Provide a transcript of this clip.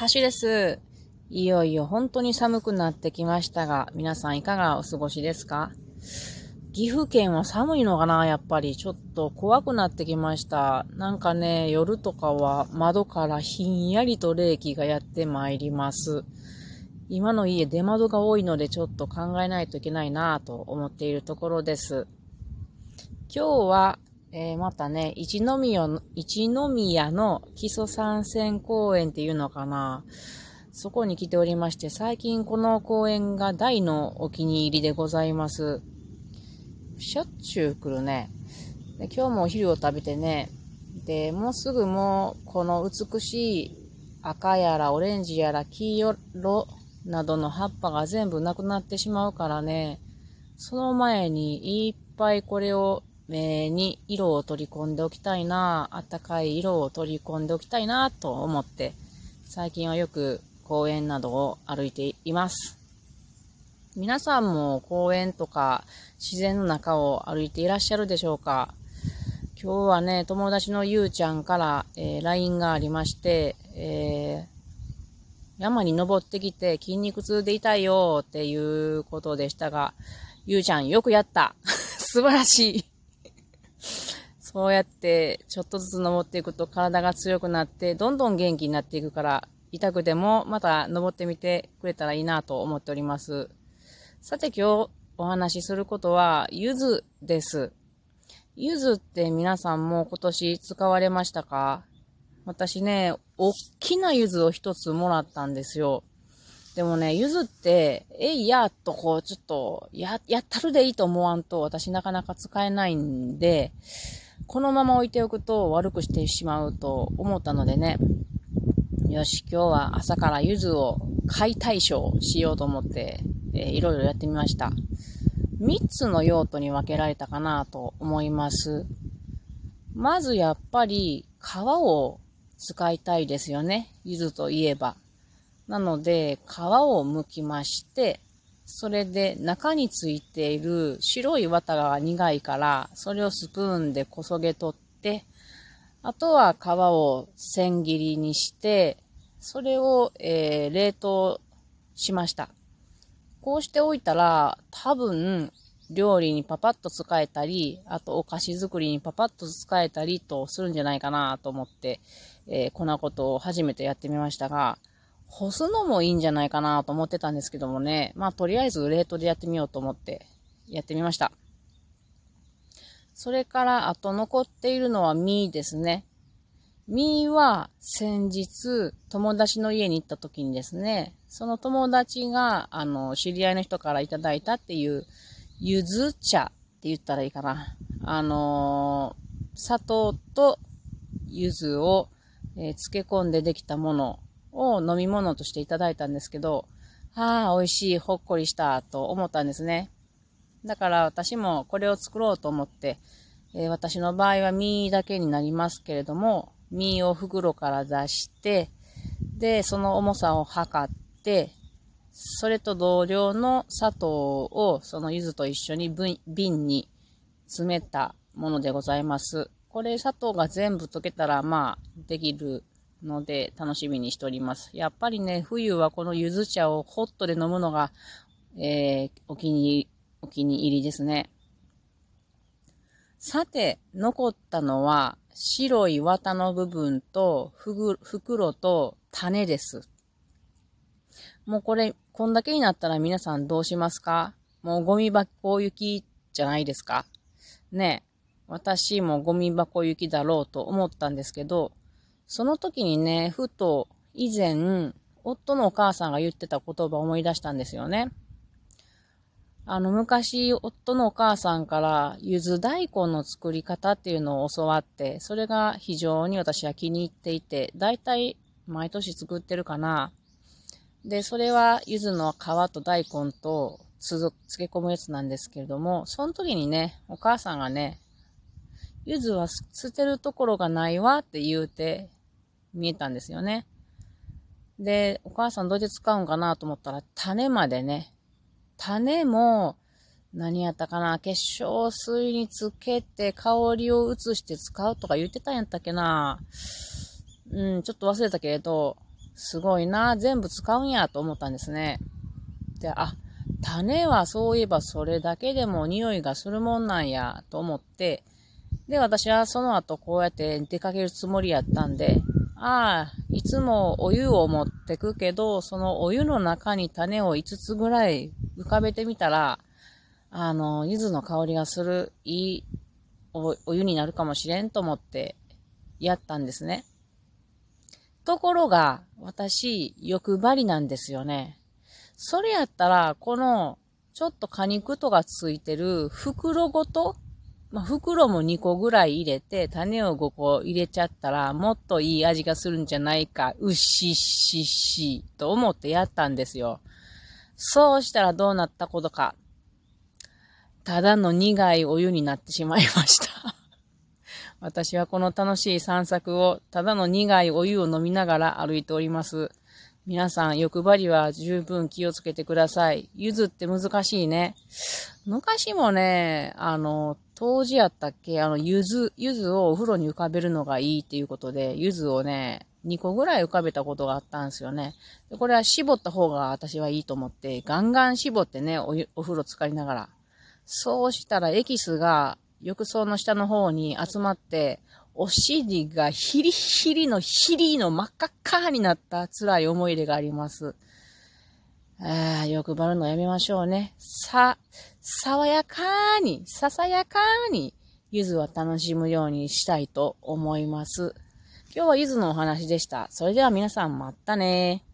橋です。いよいよ本当に寒くなってきましたが、皆さんいかがお過ごしですか？岐阜県は寒いのかなやっぱり。ちょっと怖くなってきました。なんかね、夜とかは窓からひんやりと冷気がやってまいります。今の家出窓が多いのでちょっと考えないといけないなぁと思っているところです。今日はえー、またね、一宮の、一宮の基礎参戦公園っていうのかな。そこに来ておりまして、最近この公園が大のお気に入りでございます。しょっちゅう来るね。で今日もお昼を食べてね、で、もうすぐもう、この美しい赤やらオレンジやら黄色などの葉っぱが全部なくなってしまうからね、その前にいっぱいこれを目に色を取り込んでおきたいな、あったかい色を取り込んでおきたいなと思って、最近はよく公園などを歩いています。皆さんも公園とか自然の中を歩いていらっしゃるでしょうか？今日はね、友達のゆうちゃんから、えー、LINE がありまして、えー、山に登ってきて筋肉痛で痛いよっていうことでしたが、ゆうちゃんよくやった。素晴らしい。そうやってちょっとずつ登っていくと体が強くなって、どんどん元気になっていくから、痛くてもまた登ってみてくれたらいいなと思っております。さて今日お話しすることは、ゆずです。ゆずって皆さんも今年使われましたか？私ね、おっきなゆずを一つもらったんですよ。でもね、ゆずって、えいやっとこう、ちょっと、や、やったるでいいと思わんと、私なかなか使えないんで、このまま置いておくと悪くしてしまうと思ったのでね、よし、今日は朝から柚子を解体ショーしようと思って、えー、いろいろやってみました。3つの用途に分けられたかなと思います。まずやっぱり皮を使いたいですよね。柚子といえば。なので、皮を剥きまして、それで中についている白い綿が苦いから、それをスプーンでこそげ取って、あとは皮を千切りにして、それを、えー、冷凍しました。こうしておいたら、多分、料理にパパッと使えたり、あとお菓子作りにパパッと使えたりとするんじゃないかなと思って、えー、こんなことを初めてやってみましたが、干すのもいいんじゃないかなと思ってたんですけどもね。まあ、とりあえず冷凍でやってみようと思ってやってみました。それから、あと残っているのはミーですね。ミーは先日友達の家に行った時にですね、その友達が、あの、知り合いの人からいただいたっていう、ゆず茶って言ったらいいかな。あのー、砂糖とゆずを、えー、漬け込んでできたものを飲み物としていただいたんですけど、ああ、美味しい、ほっこりしたと思ったんですね。だから私もこれを作ろうと思って、えー、私の場合は実だけになりますけれども、実を袋から出して、で、その重さを測って、それと同量の砂糖をその柚子と一緒に瓶に詰めたものでございます。これ砂糖が全部溶けたら、まあ、できるので楽しみにしております。やっぱりね、冬はこの柚子茶をホットで飲むのが、えー、お気に、お気に入りですね。さて、残ったのは白い綿の部分とふぐ袋と種です。もうこれ、こんだけになったら皆さんどうしますか？もうゴミ箱行きじゃないですか？ね私もゴミ箱行きだろうと思ったんですけど、その時にね、ふと以前、夫のお母さんが言ってた言葉を思い出したんですよね。あの、昔、夫のお母さんから、ゆず大根の作り方っていうのを教わって、それが非常に私は気に入っていて、だいたい毎年作ってるかな。で、それは、ゆずの皮と大根とつ漬け込むやつなんですけれども、その時にね、お母さんがね、ゆずは捨てるところがないわって言うて、見えたんですよね。で、お母さんどうやって使うんかなと思ったら、種までね、種も、何やったかな化粧水につけて香りを移して使うとか言ってたんやったっけなうん、ちょっと忘れたけれど、すごいな、全部使うんやと思ったんですね。で、あ、種はそういえばそれだけでも匂いがするもんなんやと思って、で、私はその後こうやって出かけるつもりやったんで、ああ、いつもお湯を持ってくけど、そのお湯の中に種を5つぐらい浮かべてみたら、あの、柚子の香りがするいいお湯になるかもしれんと思ってやったんですね。ところが、私、欲張りなんですよね。それやったら、この、ちょっと果肉とかついてる袋ごと、まあ、袋も2個ぐらい入れて、種を5個入れちゃったら、もっといい味がするんじゃないか、うっしっしっし、と思ってやったんですよ。そうしたらどうなったことか。ただの苦いお湯になってしまいました。私はこの楽しい散策をただの苦いお湯を飲みながら歩いております。皆さん、欲張りは十分気をつけてください。柚子って難しいね。昔もね、あの、当時やったっけ？あの、柚子、柚子をお風呂に浮かべるのがいいっていうことで、柚子をね、2個ぐらい浮かべたことがあったんですよね。でこれは絞った方が私はいいと思って、ガンガン絞ってね、おお風呂浸かりながら。そうしたらエキスが浴槽の下の方に集まって、お尻がヒリヒリのヒリの真っ赤っかになった辛い思い出があります。ああ、欲張るのやめましょうね。さ、爽やかに、ささやかに、ゆずは楽しむようにしたいと思います。今日はゆずのお話でした。それでは皆さんまたね